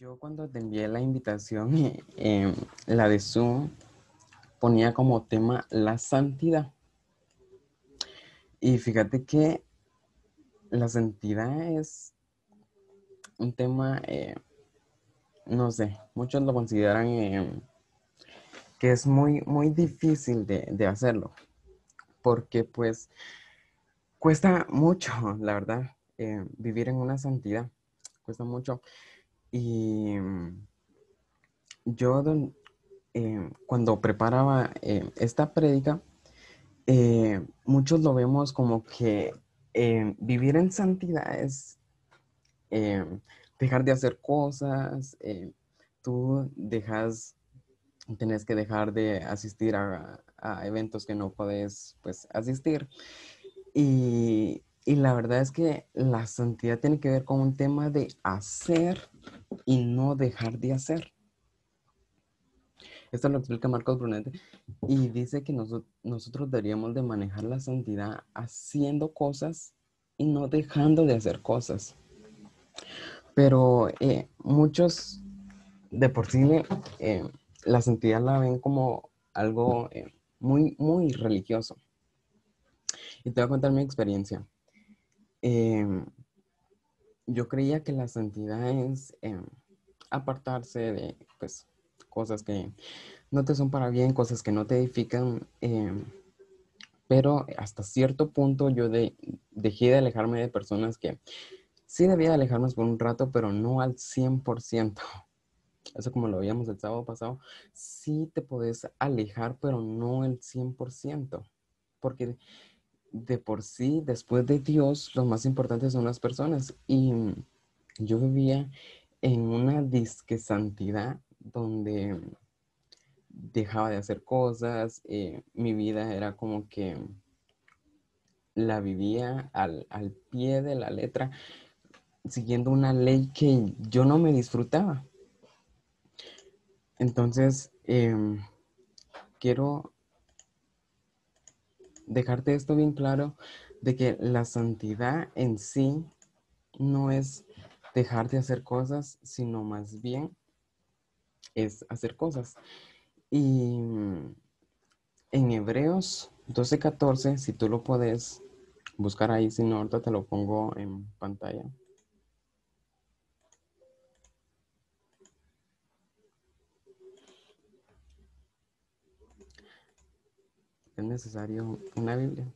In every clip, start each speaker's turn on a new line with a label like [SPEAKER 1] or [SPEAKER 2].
[SPEAKER 1] Yo cuando te envié la invitación, eh, la de Zoom, ponía como tema la santidad. Y fíjate que la santidad es un tema, eh, no sé, muchos lo consideran eh, que es muy, muy difícil de, de hacerlo, porque pues cuesta mucho, la verdad, vivir en una santidad, cuesta mucho. Y mm, yo eh, cuando preparaba eh, esta prédica, eh, muchos lo vemos como que vivir en santidad es dejar de hacer cosas, tú dejas, tienes que dejar de asistir a, a eventos que no puedes pues asistir. Y, y la verdad es que la santidad tiene que ver con un tema de hacer y no dejar de hacer. Esto lo explica Marcos Brunete y dice que nosotros deberíamos de manejar la santidad haciendo cosas y no dejando de hacer cosas. Pero eh, muchos de por sí eh, la santidad la ven como algo eh, muy, muy religioso. Y te voy a contar mi experiencia. Em, yo creía que la santidad es em, apartarse de pues, cosas que no te son para bien, cosas que no te edifican. Em, pero hasta cierto punto yo dejé de alejarme de personas que sí debía de alejarme por un rato, pero no al 100%. Eso como lo veíamos el sábado pasado, sí te puedes alejar, pero no el 100%. Porque de por sí, después de Dios, lo más importante son las personas. Y yo vivía en una disque santidad donde dejaba de hacer cosas, eh, mi vida era como que la vivía al, pie de la letra, siguiendo una ley que yo no me disfrutaba. Entonces, em, quiero dejarte esto bien claro de que la santidad en sí no es dejar de hacer cosas, sino más bien es hacer cosas. Y en Hebreos 12:14, si tú lo puedes buscar ahí, si no, ahorita te lo pongo en pantalla. Es necesario una Biblia.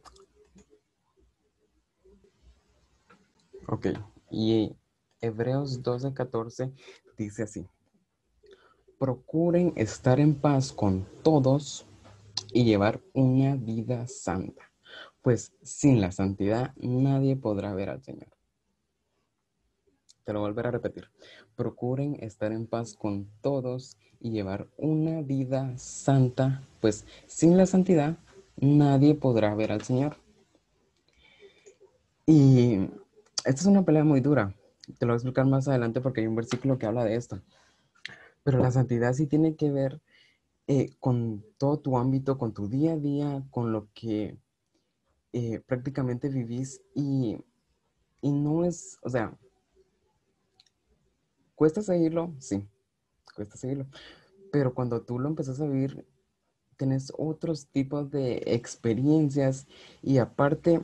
[SPEAKER 1] Ok, y Hebreos 12:14 dice así, procuren estar en paz con todos y llevar una vida santa, pues sin la santidad nadie podrá ver al Señor. Te lo volveré a repetir. Procuren estar en paz con todos y llevar una vida santa, pues sin la santidad nadie podrá ver al Señor. Y esta es una pelea muy dura. Te lo voy a explicar más adelante porque hay un versículo que habla de esto. Pero la santidad sí tiene que ver eh, con todo tu ámbito, con tu día a día, con lo que eh, prácticamente vivís y, y no es, o sea, cuesta seguirlo, sí, cuesta seguirlo. Pero cuando tú lo empezás a vivir, tienes otros tipos de experiencias y aparte,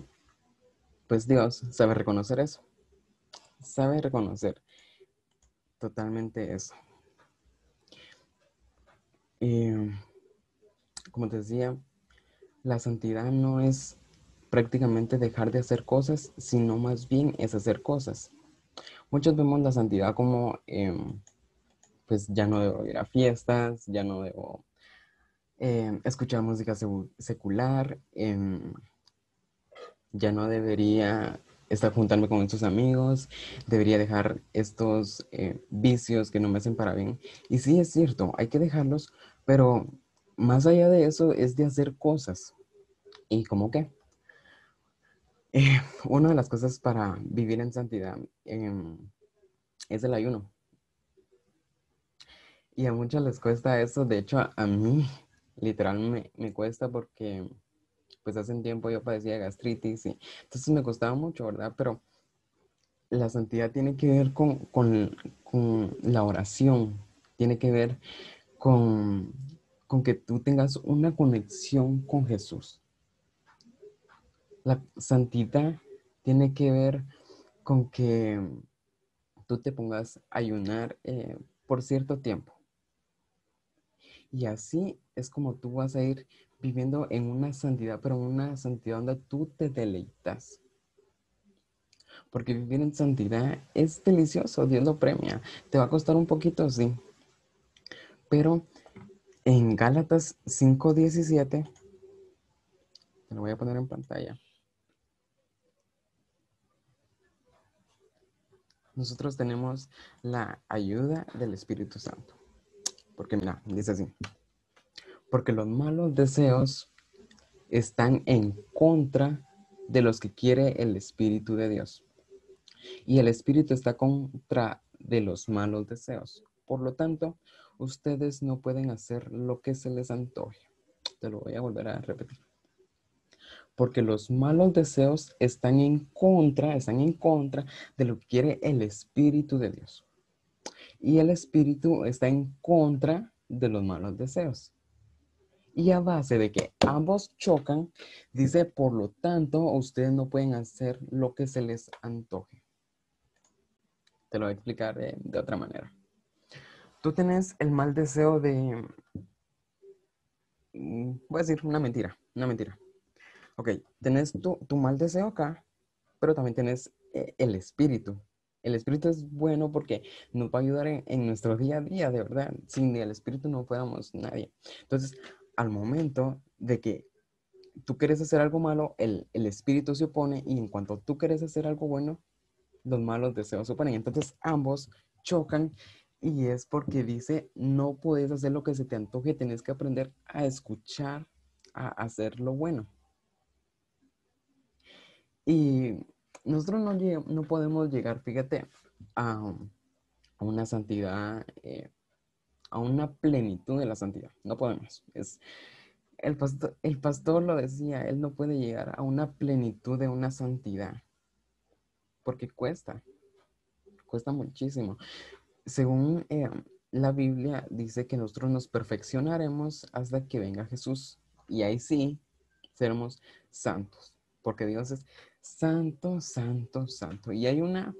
[SPEAKER 1] pues Dios sabe reconocer eso. Sabe reconocer totalmente eso. Y, como te decía, la santidad no es prácticamente dejar de hacer cosas, sino más bien es hacer cosas. Muchos vemos la santidad como, em, pues ya no debo ir a fiestas, ya no debo Em, escuchar música secular, em, ya no debería estar juntarme con estos amigos, debería dejar estos eh, vicios que no me hacen para bien. Y sí, es cierto, hay que dejarlos, pero más allá de eso es de hacer cosas. ¿Y cómo qué? Eh, una de las cosas para vivir en santidad em, es el ayuno. Y a muchos les cuesta eso, de hecho a mí literal me, cuesta porque pues hace un tiempo yo padecía gastritis y entonces me costaba mucho, ¿verdad? Pero la santidad tiene que ver con, la oración, tiene que ver con, con que tú tengas una conexión con Jesús. La santidad tiene que ver con que tú te pongas a ayunar eh, por cierto tiempo. Y así es como tú vas a ir viviendo en una santidad, pero en una santidad donde tú te deleitas. Porque vivir en santidad es delicioso, Dios lo premia. Te va a costar un poquito, sí. Pero en Gálatas 5:17, te lo voy a poner en pantalla. nosotros tenemos la ayuda del Espíritu Santo. Porque mira, dice así. Porque los malos deseos están en contra de los que quiere el Espíritu de Dios. Y el Espíritu está contra de los malos deseos. Por lo tanto, ustedes no pueden hacer lo que se les antoje. Te lo voy a volver a repetir porque los malos deseos están en contra, están en contra de lo que quiere el Espíritu de Dios. Y el Espíritu está en contra de los malos deseos. Y a base de que ambos chocan, dice, por lo tanto, ustedes no pueden hacer lo que se les antoje. Te lo voy a explicar de, de otra manera. Tú tienes el mal deseo de, mm, voy a decir una mentira, una mentira ok, tenés tu, mal deseo acá, pero también tenés eh, el espíritu. El espíritu es bueno porque nos va a ayudar en, nuestro día a día, de verdad. Sin el espíritu no podemos nadie. Entonces, al momento de que tú quieres hacer algo malo, el, el espíritu se opone y en cuanto tú quieres hacer algo bueno, los malos deseos se oponen. Entonces, ambos chocan y es porque dice, no puedes hacer lo que se te antoje, tienes que aprender a escuchar, a hacer lo bueno. Y nosotros no, no podemos llegar, fíjate, a, una santidad, eh, a una plenitud de la santidad. No podemos. Es, el, pastor, el pastor lo decía, él no puede llegar a una plenitud de una santidad. Porque cuesta, cuesta muchísimo. Según eh, la Biblia dice que nosotros nos perfeccionaremos hasta que venga Jesús. Y ahí sí seremos santos. Porque Dios es santo, santo, santo. Y hay una,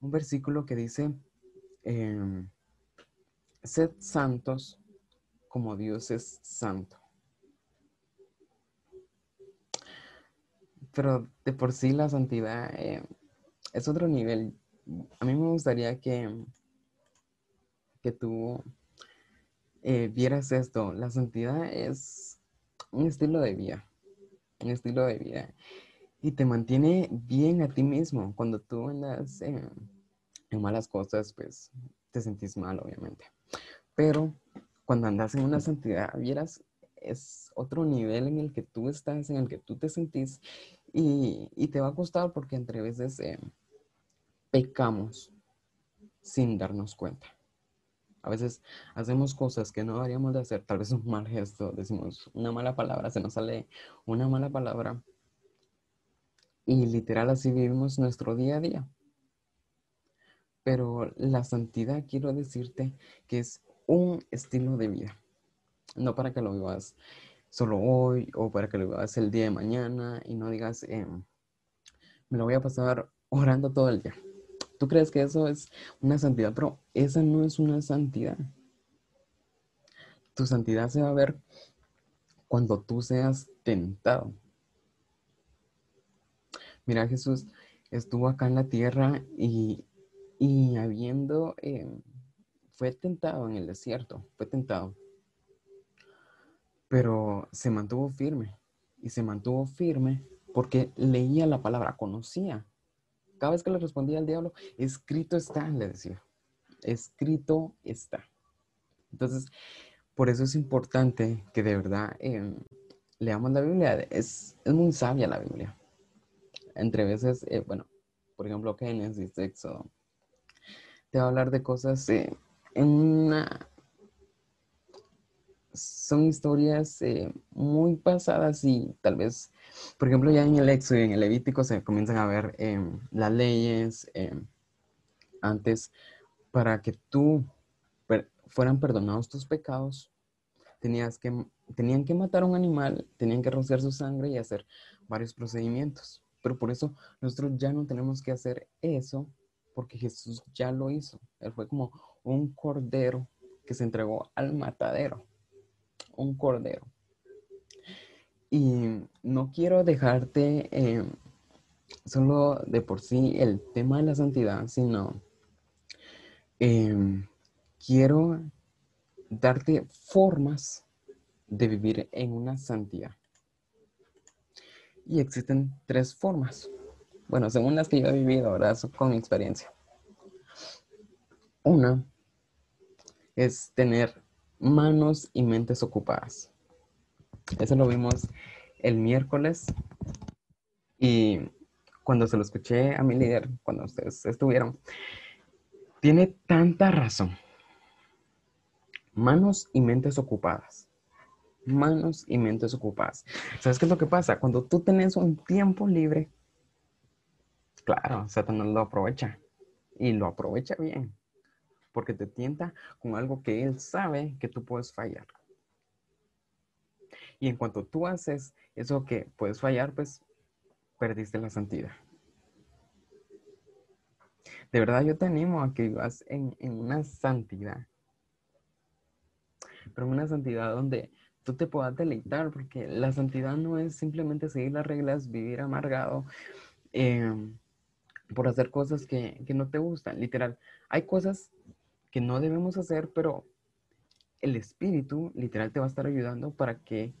[SPEAKER 1] un versículo que dice, em, sed santos como Dios es santo. Pero de por sí la santidad eh, es otro nivel. A mí me gustaría que, que tú eh, vieras esto. La santidad es un estilo de vida. Un estilo de vida y te mantiene bien a ti mismo. Cuando tú andas en, malas cosas, pues te sentís mal, obviamente. Pero cuando andas en una santidad, vieras, es otro nivel en el que tú estás, en el que tú te sentís y, te va a costar porque entre veces eh, pecamos sin darnos cuenta. A veces hacemos cosas que no deberíamos de hacer, tal vez un mal gesto, decimos una mala palabra, se nos sale una mala palabra y literal así vivimos nuestro día a día. Pero la santidad quiero decirte que es un estilo de vida. No para que lo vivas solo hoy o para que lo vivas el día de mañana y no digas, em, me lo voy a pasar orando todo el día. Tú crees que eso es una santidad, pero esa no es una santidad. Tu santidad se va a ver cuando tú seas tentado. Mira, Jesús estuvo acá en la tierra y, habiendo, em, fue tentado en el desierto, fue tentado, pero se mantuvo firme y se mantuvo firme porque leía la palabra, conocía. Cada vez que le respondía al diablo, escrito está, le decía, escrito está. Entonces, por eso es importante que de verdad em, leamos la Biblia. Es, es muy sabia la Biblia entre veces, eh, bueno, por ejemplo, Génesis, Éxodo, te va a hablar de cosas eh, en una... Son historias eh, muy pasadas y tal vez, por ejemplo, ya en el Éxodo y en el Levítico se comienzan a ver em, las leyes, antes para que tú fueran perdonados tus pecados, tenías que, tenían que matar a un animal, tenían que rociar su sangre y hacer varios procedimientos. Pero por eso nosotros ya no tenemos que hacer eso porque Jesús ya lo hizo. Él fue como un cordero que se entregó al matadero. Un cordero. Y no quiero dejarte eh, solo de por sí el tema de la santidad, sino em, quiero darte formas de vivir en una santidad. Y existen tres formas. Bueno, según las que yo he vivido, ahora con mi experiencia. Una es tener manos y mentes ocupadas. Eso lo vimos el miércoles y cuando se lo escuché a mi líder, cuando ustedes estuvieron, tiene tanta razón. Manos y mentes ocupadas. Manos y mentes ocupadas. ¿Sabes qué es lo que pasa? Cuando tú tienes un tiempo libre, claro, Satanás lo aprovecha y lo aprovecha bien porque te tienta con algo que él sabe que tú puedes fallar. Y en cuanto tú haces eso que puedes fallar, pues perdiste la santidad. De verdad yo te animo a que vivas en, una santidad. Pero en una santidad donde tú te puedas deleitar, porque la santidad no es simplemente seguir las reglas, vivir amargado em, por hacer cosas que, que no te gustan. Literal, hay cosas que no debemos hacer, pero el espíritu literal te va a estar ayudando para que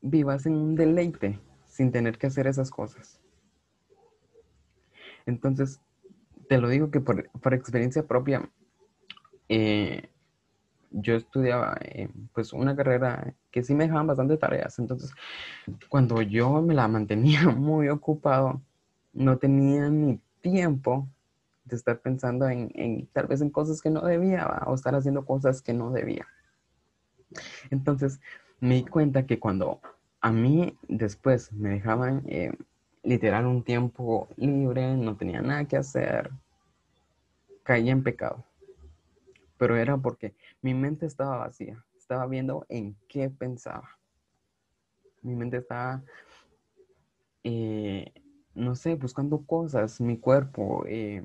[SPEAKER 1] vivas en un deleite sin tener que hacer esas cosas. Entonces, te lo digo que por, experiencia propia, eh, yo estudiaba eh, pues una carrera que sí me dejaban bastante tareas. Entonces, cuando yo me la mantenía muy ocupado, no tenía ni tiempo de estar pensando en, en tal vez en cosas que no debía o estar haciendo cosas que no debía. Entonces, me di cuenta que cuando a mí después me dejaban eh, literal un tiempo libre, no tenía nada que hacer, caía en pecado. Pero era porque mi mente estaba vacía, estaba viendo en qué pensaba. Mi mente estaba, eh, no sé, buscando cosas, mi cuerpo, eh,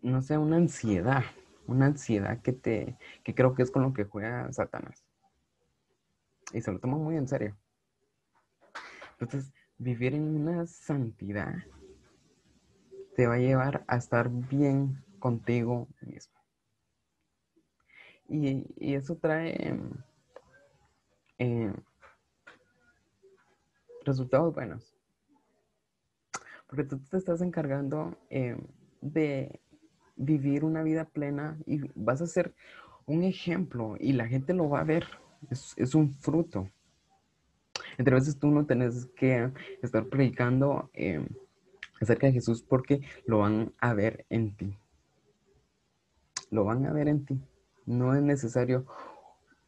[SPEAKER 1] no sé, una ansiedad, una ansiedad que te, que creo que es con lo que juega Satanás y se lo toma muy en serio. Entonces, vivir en una santidad te va a llevar a estar bien contigo mismo. Y, eso trae eh, resultados buenos. Porque tú te estás encargando eh, de vivir una vida plena y vas a ser un ejemplo y la gente lo va a ver es, un fruto. Entre veces tú no tenés que estar predicando acerca de Jesús porque lo van a ver en ti. Lo van a ver en ti. No es necesario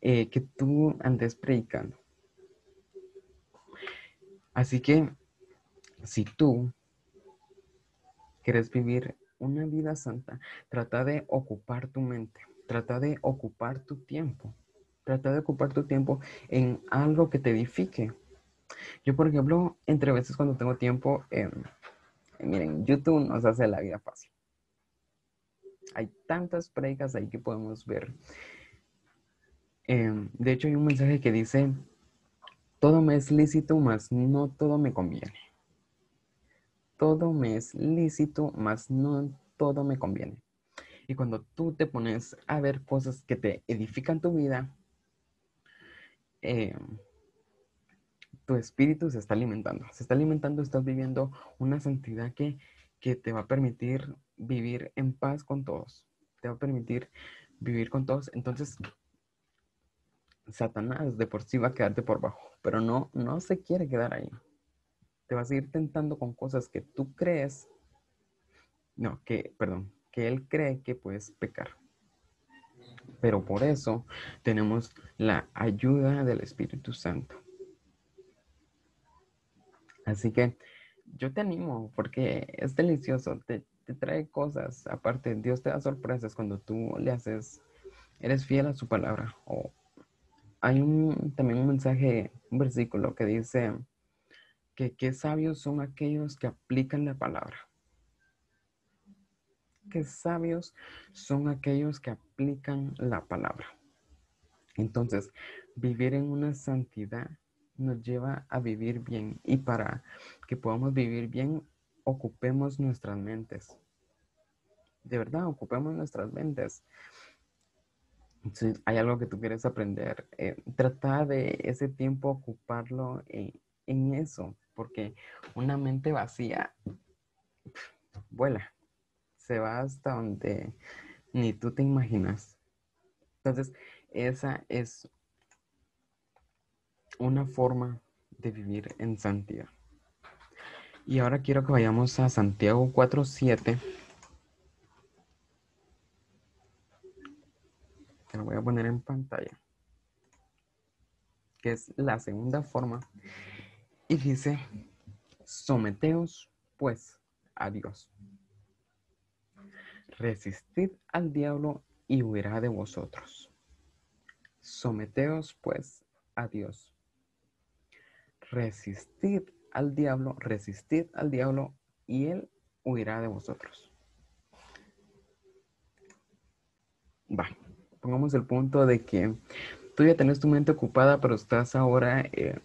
[SPEAKER 1] eh, que tú andes predicando. Así que si tú quieres vivir una vida santa, trata de ocupar tu mente, trata de ocupar tu tiempo Trata de ocupar tu tiempo en algo que te edifique. Yo, por ejemplo, entre veces cuando tengo tiempo, eh, miren, YouTube nos hace la vida fácil. Hay tantas predicas ahí que podemos ver. Em, de hecho, hay un mensaje que dice, todo me es lícito, mas no todo me conviene. Todo me es lícito, mas no todo me conviene. Y cuando tú te pones a ver cosas que te edifican tu vida, eh, tu espíritu se está alimentando. Se está alimentando, estás viviendo una santidad que, que te va a permitir vivir en paz con todos. Te va a permitir vivir con todos. Entonces, Satanás de por sí va a quedarte por bajo, pero no, no se quiere quedar ahí. Te va a seguir tentando con cosas que tú crees, no, que, perdón, que él cree que puedes pecar. Pero por eso tenemos la ayuda del Espíritu Santo. Así que yo te animo porque es delicioso. Te, te trae cosas. Aparte, Dios te da sorpresas cuando tú le haces, eres fiel a su palabra. O hay un, también un mensaje, un versículo que dice que qué sabios son aquellos que aplican la palabra. Qué sabios son aquellos que aplican la palabra. Entonces, vivir en una santidad nos lleva a vivir bien y para que podamos vivir bien, ocupemos nuestras mentes. De verdad, ocupemos nuestras mentes. Si hay algo que tú quieres aprender, eh, trata de ese tiempo ocuparlo en, en eso, porque una mente vacía vuela, se va hasta donde ni tú te imaginas. Entonces, esa es una forma de vivir en santidad. Y ahora quiero que vayamos a Santiago 4.7. Que lo voy a poner en pantalla. Que es la segunda forma. Y dice, someteos pues a Dios. Resistid al diablo y huirá de vosotros. Someteos pues a Dios resistid al diablo, resistid al diablo y él huirá de vosotros. Va, pongamos el punto de que tú ya tenés tu mente ocupada, pero estás ahora, eh,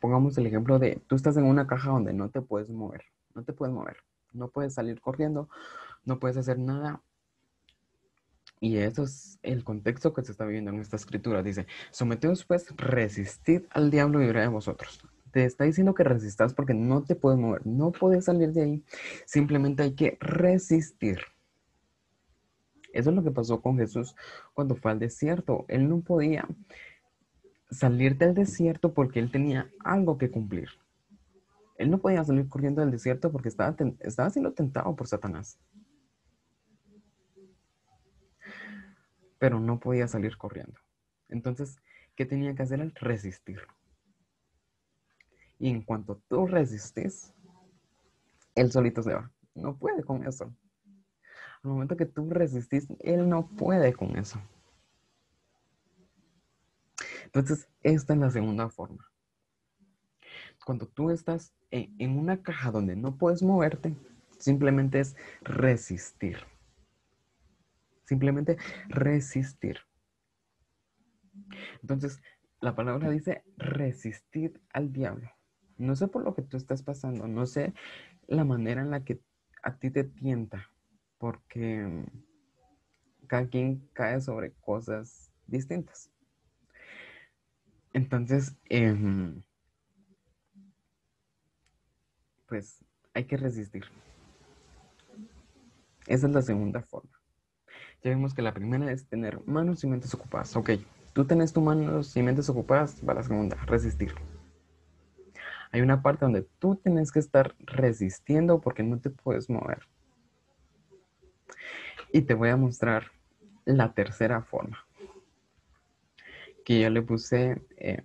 [SPEAKER 1] pongamos el ejemplo de, tú estás en una caja donde no te puedes mover, no te puedes mover, no puedes salir corriendo, no puedes hacer nada y eso es el contexto que se está viviendo en esta escritura. Dice, someteos pues, resistid al diablo y verá de vosotros. Te está diciendo que resistas porque no te puedes mover, no puedes salir de ahí. Simplemente hay que resistir. Eso es lo que pasó con Jesús cuando fue al desierto. Él no podía salir del desierto porque él tenía algo que cumplir. Él no podía salir corriendo del desierto porque estaba siendo tentado por Satanás. Pero no podía salir corriendo. Entonces, ¿qué tenía que hacer él? Resistir. Y en cuanto tú resistes, él solito se va. No puede con eso. Al momento que tú resistís, él no puede con eso. Entonces, esta es la segunda forma. Cuando tú estás en, en una caja donde no puedes moverte, simplemente es resistir. Simplemente resistir. Entonces, la palabra dice resistir al diablo. No sé por lo que tú estás pasando, no sé la manera en la que a ti te tienta, porque cada quien cae sobre cosas distintas. Entonces, em, pues hay que resistir. Esa es la segunda forma. Ya vimos que la primera es tener manos y mentes ocupadas. Ok, tú tenés tus manos y mentes ocupadas, va la segunda, resistir. Hay una parte donde tú tienes que estar resistiendo porque no te puedes mover. Y te voy a mostrar la tercera forma. Que yo le puse eh,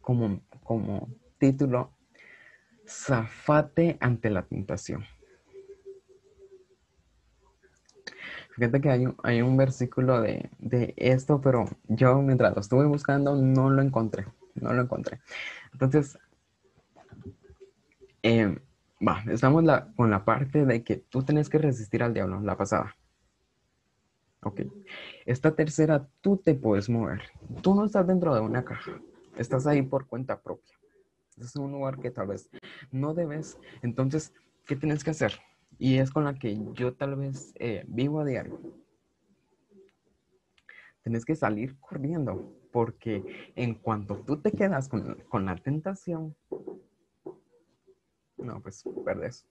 [SPEAKER 1] como, como título, Zafate ante la tentación. Fíjate que hay un, versículo de, esto, pero yo mientras lo estuve buscando no lo encontré, no lo encontré. Entonces, va, estamos con la parte de que tú tienes que resistir al diablo, la pasada. Ok. Esta tercera, tú te puedes mover. Tú no estás dentro de una caja, estás ahí por cuenta propia. Es un lugar que tal vez no debes. Entonces, ¿qué tienes que hacer? Y es con la que yo tal vez eh, vivo a diario. Tienes que salir corriendo porque en cuanto tú te quedas con, la tentación, no, pues perdes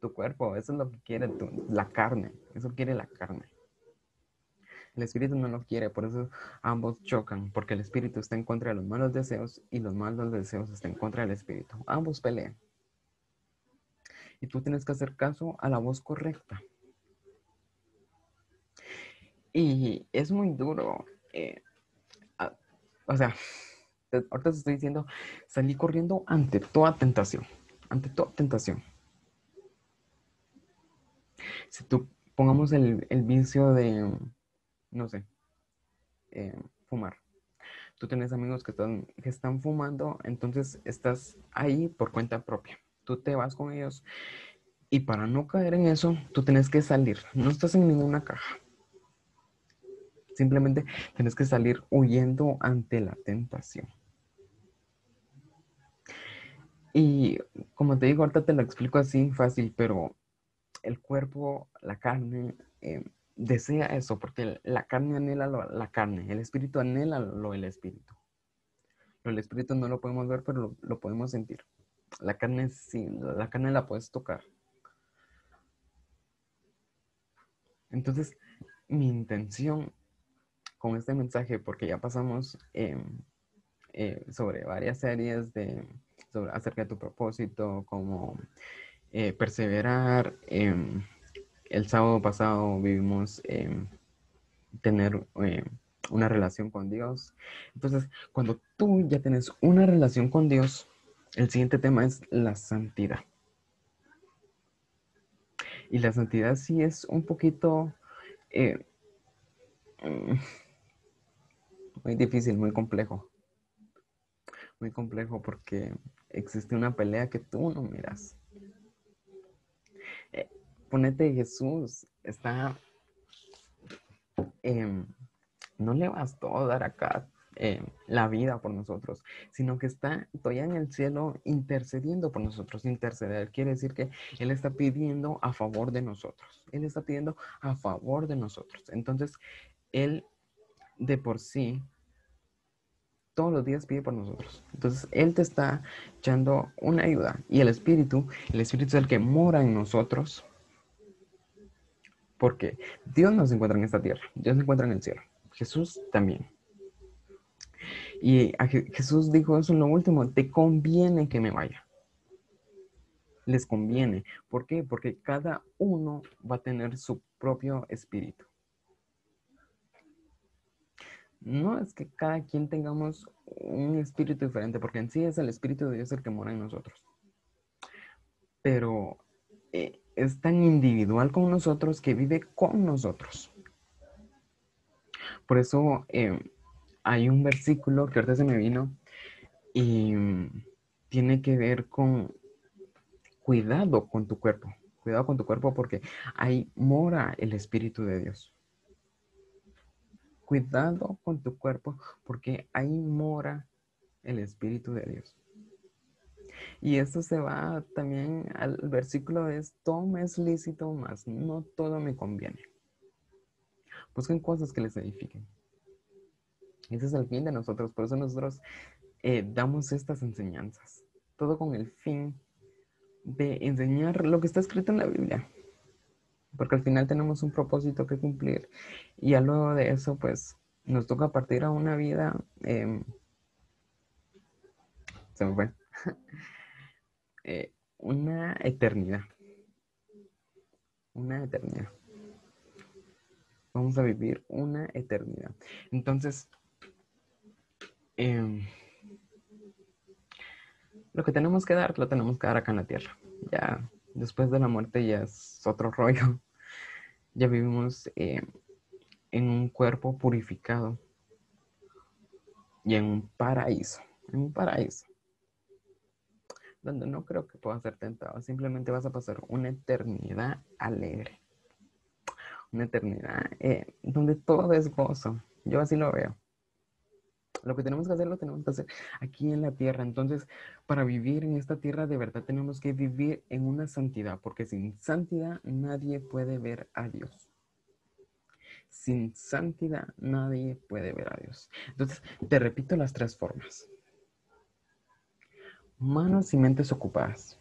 [SPEAKER 1] tu cuerpo. Eso es lo que quiere la carne. Eso quiere la carne. El espíritu no lo quiere, por eso ambos chocan, porque el espíritu está en contra de los malos deseos y los malos deseos están en contra del espíritu. Ambos pelean y tú tienes que hacer caso a la voz correcta. Y es muy duro. Eh, o sea, ahorita te estoy diciendo, salí corriendo ante toda tentación. ante toda tentación. Si tú pongamos el, vicio de, no sé, eh, fumar. Tú tienes amigos que están, que están fumando, entonces estás ahí por cuenta propia. Tú te vas con ellos y para no caer en eso, tú tienes que salir. No estás en ninguna caja. Simplemente tienes que salir huyendo ante la tentación. Y como te digo, ahorita te lo explico así fácil, pero el cuerpo, la carne, eh, desea eso, porque la carne anhela la carne, el espíritu anhela lo del espíritu. El espíritu no lo podemos ver, pero lo, lo podemos sentir. La carne sí, la carne la puedes tocar. Entonces, mi intención con este mensaje, porque ya pasamos em, eh, sobre varias series de, acerca de tu propósito, como eh, perseverar. Em, el sábado pasado vivimos em, tener una relación con Dios. Entonces, cuando tú ya tienes una relación con Dios, el siguiente tema es la santidad. Y la santidad sí es un poquito eh, mm, muy difícil, muy complejo. Muy complejo porque existe una pelea que tú no miras. Eh, ponete Jesús, está... Em, no le bastó dar acá eh, la vida por nosotros, sino que está todavía en el cielo intercediendo por nosotros. Interceder quiere decir que Él está pidiendo a favor de nosotros. Él está pidiendo a favor de nosotros. Entonces, Él de por sí todos los días pide por nosotros. Entonces, Él te está echando una ayuda. Y el Espíritu, el Espíritu es el que mora en nosotros. Porque Dios no se encuentra en esta tierra, Dios se encuentra en el cielo. Jesús también. Y Jesús dijo eso en lo último, te conviene que me vaya. Les conviene. ¿Por qué? Porque cada uno va a tener su propio espíritu. No es que cada quien tengamos un espíritu diferente, porque en sí es el espíritu de Dios el que mora en nosotros. Pero eh, es tan individual con nosotros que vive con nosotros. Por eso eh, hay un versículo que ahorita se me vino y tiene que ver con cuidado con tu cuerpo. Cuidado con tu cuerpo porque ahí mora el Espíritu de Dios. Cuidado con tu cuerpo porque ahí mora el Espíritu de Dios. Y esto se va también al versículo de todo es lícito, más no todo me conviene. Busquen cosas que les edifiquen. Ese es el fin de nosotros. Por eso nosotros eh, damos estas enseñanzas. Todo con el fin de enseñar lo que está escrito en la Biblia. Porque al final tenemos un propósito que cumplir. Y ya luego de eso, pues, nos toca partir a una vida. Em, se me fue. Eh, una eternidad. Una eternidad. Vamos a vivir una eternidad. Entonces, Em, lo que tenemos que dar, lo tenemos que dar acá en la tierra. Ya después de la muerte ya es otro rollo. Ya vivimos em, en un cuerpo purificado y en un paraíso, en un paraíso, donde no creo que pueda ser tentado. Simplemente vas a pasar una eternidad alegre, una eternidad eh, donde todo es gozo. Yo así lo veo. Lo que tenemos que hacer lo tenemos que hacer aquí en la tierra. Entonces, para vivir en esta tierra de verdad tenemos que vivir en una santidad, porque sin santidad nadie puede ver a Dios. Sin santidad nadie puede ver a Dios. Entonces, te repito las tres formas. Manos y mentes ocupadas.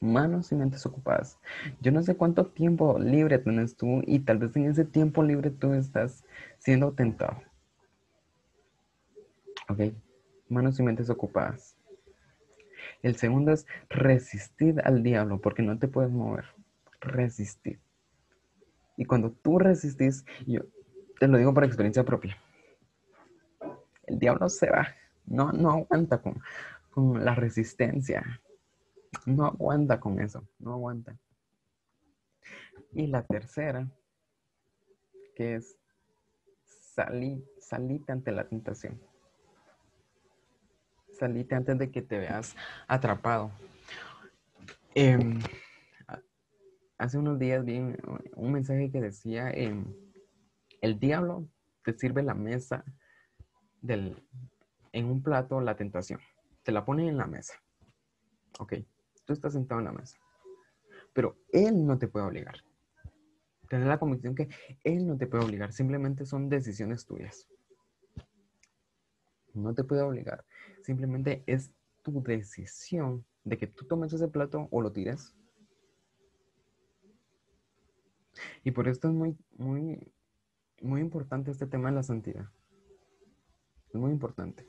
[SPEAKER 1] Manos y mentes ocupadas. Yo no sé cuánto tiempo libre tienes tú y tal vez en ese tiempo libre tú estás siendo tentado ¿Ok? Manos y mentes ocupadas. El segundo es resistir al diablo porque no te puedes mover. Resistir. Y cuando tú resistís, yo te lo digo por experiencia propia, el diablo se va, no, no aguanta con, con la resistencia. No aguanta con eso, no aguanta. Y la tercera, que es salir, salite ante la tentación. Salite antes de que te veas atrapado. Em, hace unos días vi un mensaje que decía, em, el diablo te sirve la mesa del, en un plato la tentación. Te la pone en la mesa. Ok, tú estás sentado en la mesa. Pero él no te puede obligar. Tener la convicción que él no te puede obligar. Simplemente son decisiones tuyas. No te puede obligar. Simplemente es tu decisión de que tú tomes ese plato o lo tires. Y por esto es muy, muy, muy importante este tema de la santidad. Es muy importante.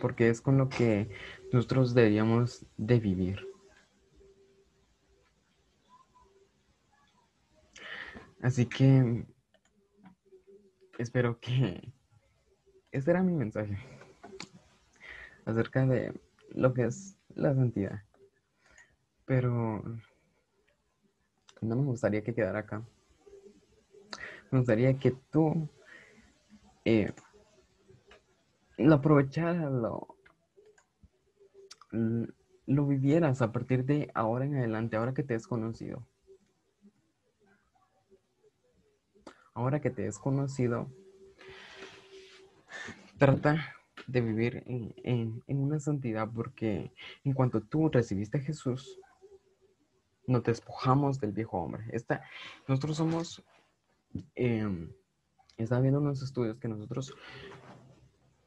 [SPEAKER 1] Porque es con lo que nosotros deberíamos de vivir. Así que espero que ese era mi mensaje acerca de lo que es la santidad. Pero no me gustaría que quedara acá. Me gustaría que tú eh, lo aprovecharas, lo, lo vivieras a partir de ahora en adelante, ahora que te has conocido. Ahora que te has conocido, trata de vivir en, una santidad porque en cuanto tú recibiste a Jesús, nos despojamos del viejo hombre. Esta, nosotros somos, eh, estaba viendo unos estudios que nosotros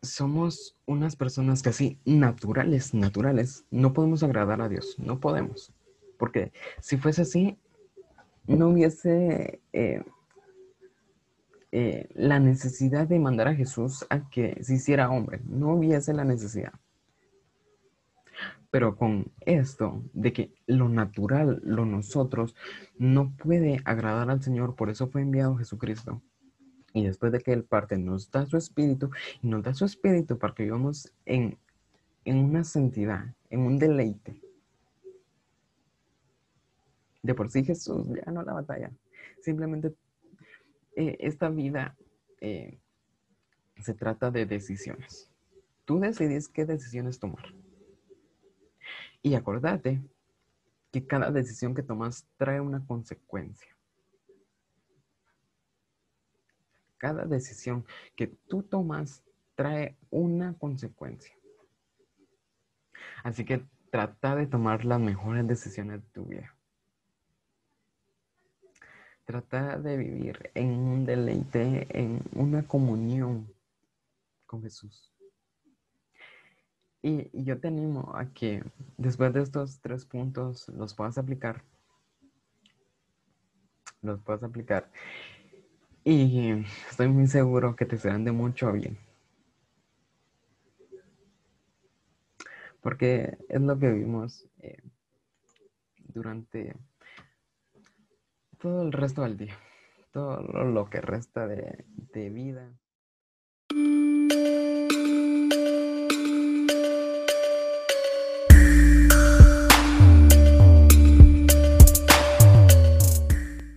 [SPEAKER 1] somos unas personas casi naturales, naturales. No podemos agradar a Dios, no podemos. Porque si fuese así, no hubiese eh, eh, la necesidad de mandar a Jesús a que se hiciera hombre. No hubiese la necesidad. Pero con esto de que lo natural, lo nosotros, no puede agradar al Señor, por eso fue enviado Jesucristo. Y después de que Él parte, nos da su espíritu y nos da su espíritu para que vivamos en, en una santidad, en un deleite. De por sí Jesús ya no la batalla. Simplemente eh, esta vida eh, se trata de decisiones. Tú decides qué decisiones tomar. Y acordate que cada decisión que tomas trae una consecuencia. Cada decisión que tú tomas trae una consecuencia. Así que trata de tomar las mejores decisiones de tu vida. Trata de vivir en un deleite, en una comunión con Jesús. Y, yo te animo a que después de estos tres puntos los puedas aplicar. Los puedas aplicar. Y estoy muy seguro que te serán de mucho bien. Porque es lo que vimos eh, durante todo el resto del día, todo lo que resta de, de vida.